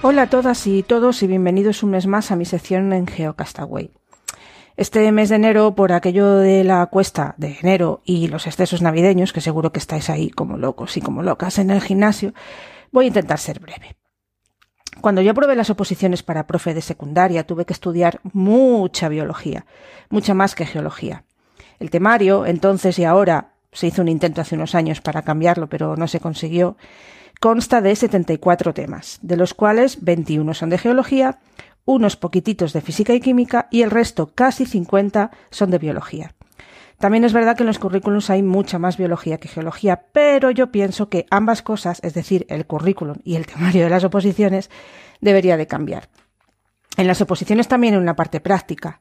Hola a todas y todos y bienvenidos un mes más a mi sección en Geocastaway. Este mes de enero, por aquello de la cuesta de enero y los excesos navideños, que seguro que estáis ahí como locos y como locas en el gimnasio, voy a intentar ser breve. Cuando yo probé las oposiciones para profe de secundaria, tuve que estudiar mucha biología, mucha más que geología. El temario, entonces y ahora, se hizo un intento hace unos años para cambiarlo, pero no se consiguió, consta de 74 temas, de los cuales 21 son de geología, unos poquititos de física y química y el resto, casi 50, son de biología. También es verdad que en los currículums hay mucha más biología que geología, pero yo pienso que ambas cosas, es decir, el currículum y el temario de las oposiciones, debería de cambiar. En las oposiciones también hay una parte práctica.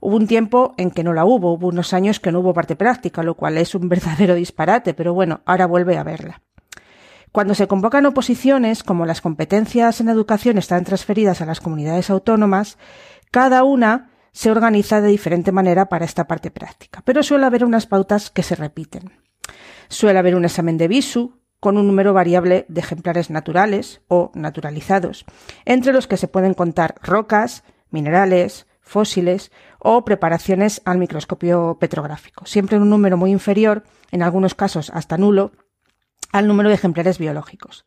Hubo un tiempo en que no la hubo, hubo unos años que no hubo parte práctica, lo cual es un verdadero disparate, pero bueno, ahora vuelve a verla. Cuando se convocan oposiciones, como las competencias en educación están transferidas a las comunidades autónomas, cada una se organiza de diferente manera para esta parte práctica, pero suele haber unas pautas que se repiten. Suele haber un examen de visu con un número variable de ejemplares naturales o naturalizados, entre los que se pueden contar rocas, minerales, fósiles o preparaciones al microscopio petrográfico, siempre en un número muy inferior, en algunos casos hasta nulo, al número de ejemplares biológicos.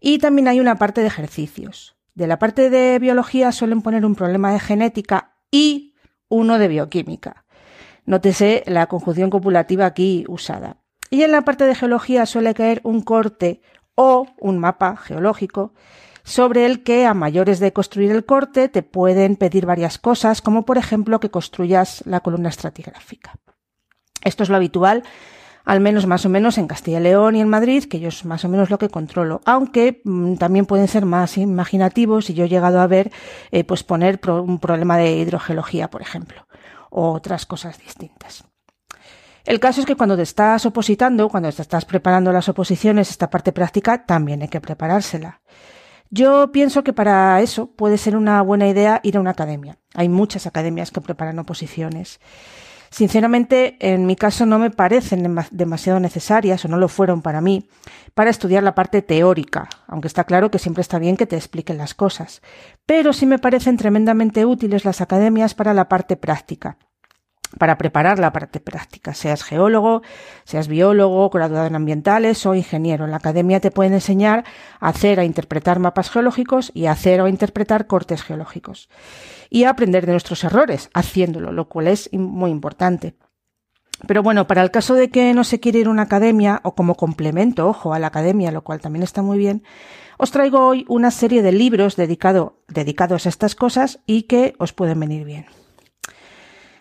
Y también hay una parte de ejercicios. De la parte de biología suelen poner un problema de genética y uno de bioquímica. Nótese la conjunción copulativa aquí usada. Y en la parte de geología suele caer un corte o un mapa geológico sobre el que a mayores de construir el corte te pueden pedir varias cosas, como por ejemplo que construyas la columna estratigráfica. Esto es lo habitual al menos más o menos en Castilla y León y en Madrid, que yo es más o menos lo que controlo, aunque mm, también pueden ser más imaginativos y yo he llegado a ver eh, pues poner un problema de hidrogeología, por ejemplo, o otras cosas distintas. El caso es que cuando te estás opositando, cuando te estás preparando las oposiciones, esta parte práctica también hay que preparársela. Yo pienso que para eso puede ser una buena idea ir a una academia. Hay muchas academias que preparan oposiciones. Sinceramente, en mi caso no me parecen demasiado necesarias, o no lo fueron para mí, para estudiar la parte teórica, aunque está claro que siempre está bien que te expliquen las cosas. Pero sí me parecen tremendamente útiles las academias para la parte práctica para preparar la parte práctica, seas geólogo, seas biólogo, graduado en ambientales o ingeniero. En la academia te pueden enseñar a hacer, a interpretar mapas geológicos y a hacer o interpretar cortes geológicos. Y a aprender de nuestros errores haciéndolo, lo cual es muy importante. Pero bueno, para el caso de que no se quiere ir a una academia o como complemento, ojo, a la academia, lo cual también está muy bien, os traigo hoy una serie de libros dedicado, dedicados a estas cosas y que os pueden venir bien.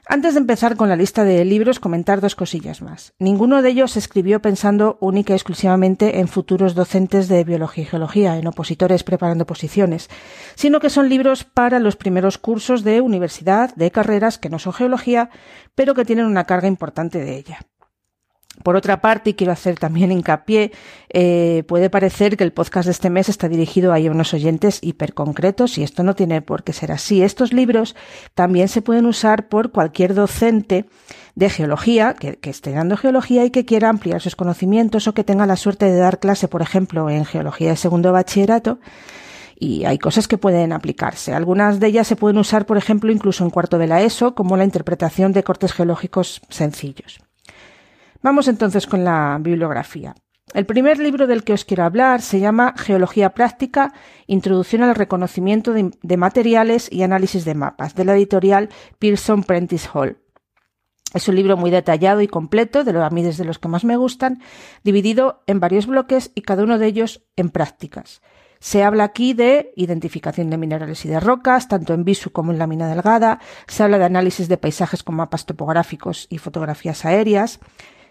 Antes de empezar con la lista de libros, comentar dos cosillas más. Ninguno de ellos se escribió pensando única y exclusivamente en futuros docentes de biología y geología, en opositores preparando posiciones, sino que son libros para los primeros cursos de universidad, de carreras que no son geología, pero que tienen una carga importante de ella. Por otra parte, y quiero hacer también hincapié, eh, puede parecer que el podcast de este mes está dirigido a unos oyentes hiperconcretos y esto no tiene por qué ser así. Estos libros también se pueden usar por cualquier docente de geología que, que esté dando geología y que quiera ampliar sus conocimientos o que tenga la suerte de dar clase, por ejemplo, en geología de segundo bachillerato y hay cosas que pueden aplicarse. Algunas de ellas se pueden usar, por ejemplo, incluso en cuarto de la ESO, como la interpretación de cortes geológicos sencillos. Vamos entonces con la bibliografía. El primer libro del que os quiero hablar se llama Geología Práctica, Introducción al Reconocimiento de, Materiales y Análisis de Mapas, de la editorial Pearson Prentice Hall. Es un libro muy detallado y completo, de lo, a mí desde los que más me gustan, dividido en varios bloques y cada uno de ellos en prácticas. Se habla aquí de identificación de minerales y de rocas, tanto en visu como en lámina delgada. Se habla de análisis de paisajes con mapas topográficos y fotografías aéreas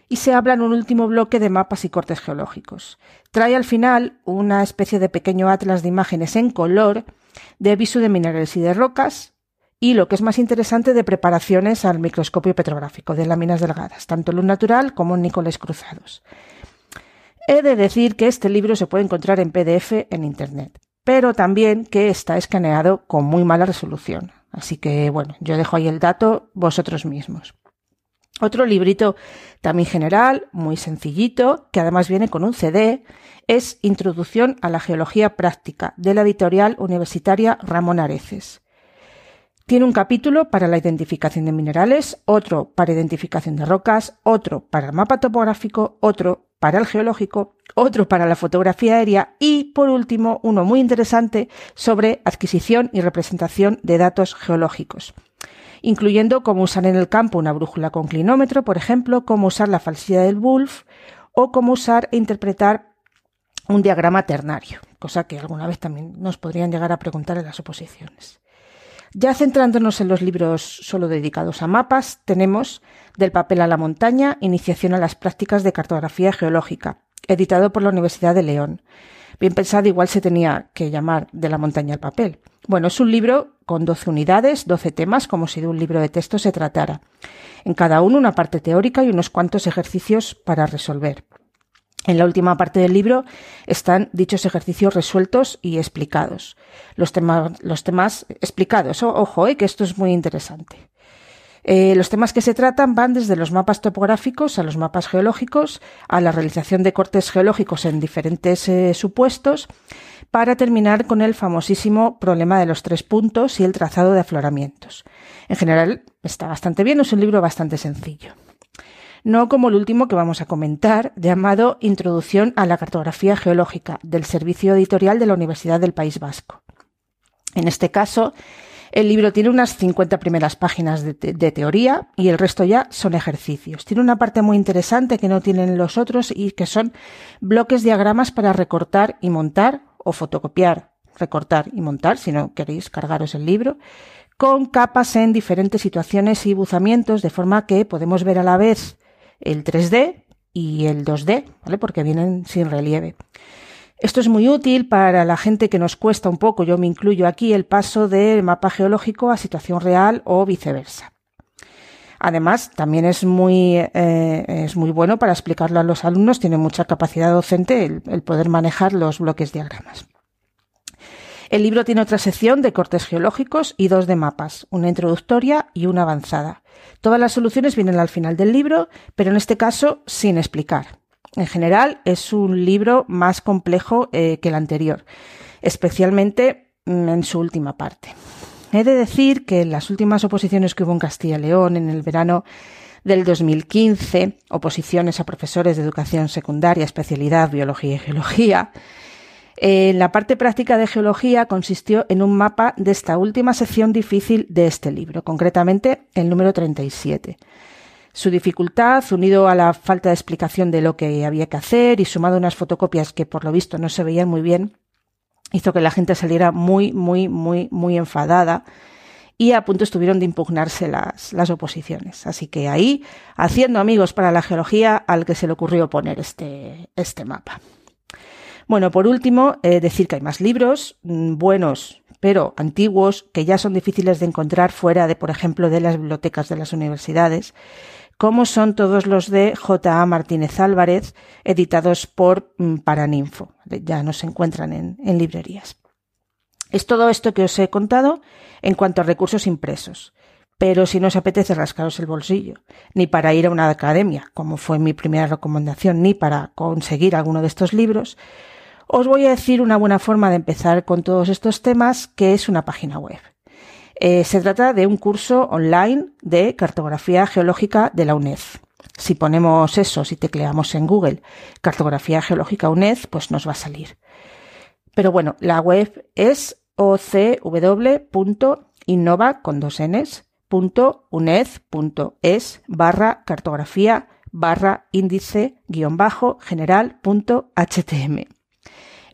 y se habla en un último bloque de mapas y cortes geológicos. Trae al final una especie de pequeño atlas de imágenes en color de visu de minerales y de rocas y lo que es más interesante de preparaciones al microscopio petrográfico de láminas delgadas, tanto luz natural como en nícoles cruzados. He de decir que este libro se puede encontrar en PDF en Internet, pero también que está escaneado con muy mala resolución. Así que bueno, yo dejo ahí el dato vosotros mismos. Otro librito también general, muy sencillito, que además viene con un CD, es Introducción a la Geología Práctica, de la editorial universitaria Ramón Areces. Tiene un capítulo para la identificación de minerales, otro para identificación de rocas, otro para el mapa topográfico, otro para el geológico, otro para la fotografía aérea y, por último, uno muy interesante sobre adquisición y representación de datos geológicos incluyendo cómo usar en el campo una brújula con clinómetro, por ejemplo, cómo usar la falsidad del Wolf o cómo usar e interpretar un diagrama ternario, cosa que alguna vez también nos podrían llegar a preguntar en las oposiciones. Ya centrándonos en los libros solo dedicados a mapas, tenemos Del papel a la montaña, Iniciación a las prácticas de cartografía geológica, editado por la Universidad de León. Bien pensado, igual se tenía que llamar De la montaña al papel. Bueno, es un libro con 12 unidades, 12 temas, como si de un libro de texto se tratara. En cada uno una parte teórica y unos cuantos ejercicios para resolver. En la última parte del libro están dichos ejercicios resueltos y explicados. Los, temas, los temas explicados. ojo, eh, que esto es muy interesante. Eh, los temas que se tratan van desde los mapas topográficos a los mapas geológicos, a la realización de cortes geológicos en diferentes eh, supuestos, para terminar con el famosísimo problema de los tres puntos y el trazado de afloramientos. En general está bastante bien, es un libro bastante sencillo. No como el último que vamos a comentar, llamado Introducción a la Cartografía Geológica, del Servicio Editorial de la Universidad del País Vasco. En este caso, el libro tiene unas 50 primeras páginas de, teoría y el resto ya son ejercicios. Tiene una parte muy interesante que no tienen los otros y que son bloques diagramas para recortar y montar o fotocopiar, recortar y montar, si no queréis cargaros el libro, con capas en diferentes situaciones y buzamientos, de forma que podemos ver a la vez el 3D y el 2D, ¿vale? Porque vienen sin relieve. Esto es muy útil para la gente que nos cuesta un poco, yo me incluyo aquí, el paso del mapa geológico a situación real o viceversa. Además, también es muy, eh, es muy bueno para explicarlo a los alumnos, tiene mucha capacidad docente el, el poder manejar los bloques diagramas. El libro tiene otra sección de cortes geológicos y dos de mapas, una introductoria y una avanzada. Todas las soluciones vienen al final del libro, pero en este caso sin explicar. En general, es un libro más complejo eh, que el anterior, especialmente mm, en su última parte. He de decir que en las últimas oposiciones que hubo en Castilla y León en el verano del 2015, oposiciones a profesores de educación secundaria, especialidad biología y geología, eh, la parte práctica de geología consistió en un mapa de esta última sección difícil de este libro, concretamente el número 37. Su dificultad, unido a la falta de explicación de lo que había que hacer y sumado a unas fotocopias que por lo visto no se veían muy bien, hizo que la gente saliera muy, muy, muy, muy enfadada y a punto estuvieron de impugnarse las, las oposiciones. Así que ahí, haciendo amigos para la geología, al que se le ocurrió poner este, este mapa. Bueno, por último, eh, decir que hay más libros mm, buenos, pero antiguos, que ya son difíciles de encontrar fuera de, por ejemplo, de las bibliotecas de las universidades como son todos los de J.A. Martínez Álvarez, editados por mm, Paraninfo. Ya no se encuentran en, en librerías. Es todo esto que os he contado en cuanto a recursos impresos. Pero si no os apetece rascaros el bolsillo, ni para ir a una academia, como fue mi primera recomendación, ni para conseguir alguno de estos libros, os voy a decir una buena forma de empezar con todos estos temas, que es una página web. Eh, se trata de un curso online de cartografía geológica de la UNED. Si ponemos eso, si tecleamos en Google cartografía geológica UNED, pues nos va a salir. Pero bueno, la web es ocw.innova con dos barra cartografía barra índice guion bajo general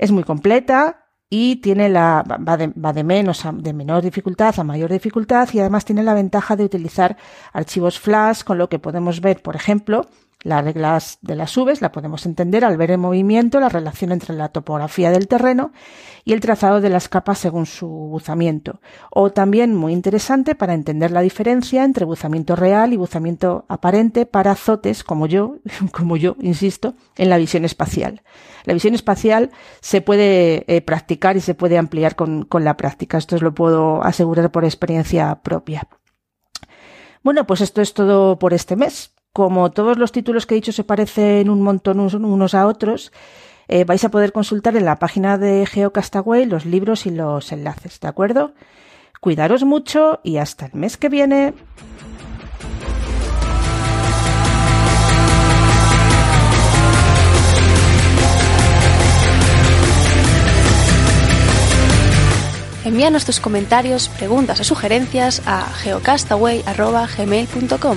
Es muy completa, y tiene la, va de, va de menos a, de menor dificultad a mayor dificultad y además tiene la ventaja de utilizar archivos flash con lo que podemos ver, por ejemplo, Las reglas de las subes la podemos entender al ver en movimiento la relación entre la topografía del terreno y el trazado de las capas según su buzamiento. O también muy interesante para entender la diferencia entre buzamiento real y buzamiento aparente para azotes como yo, como yo, insisto, en la visión espacial. La visión espacial se puede eh, practicar y se puede ampliar con, con la práctica. Esto os lo puedo asegurar por experiencia propia. Bueno, pues esto es todo por este mes. Como todos los títulos que he dicho se parecen un montón unos a otros, eh, vais a poder consultar en la página de GeoCastaway los libros y los enlaces, ¿de acuerdo? Cuidaros mucho y hasta el mes que viene. Envíanos tus comentarios, preguntas o sugerencias a geocastaway.gmail.com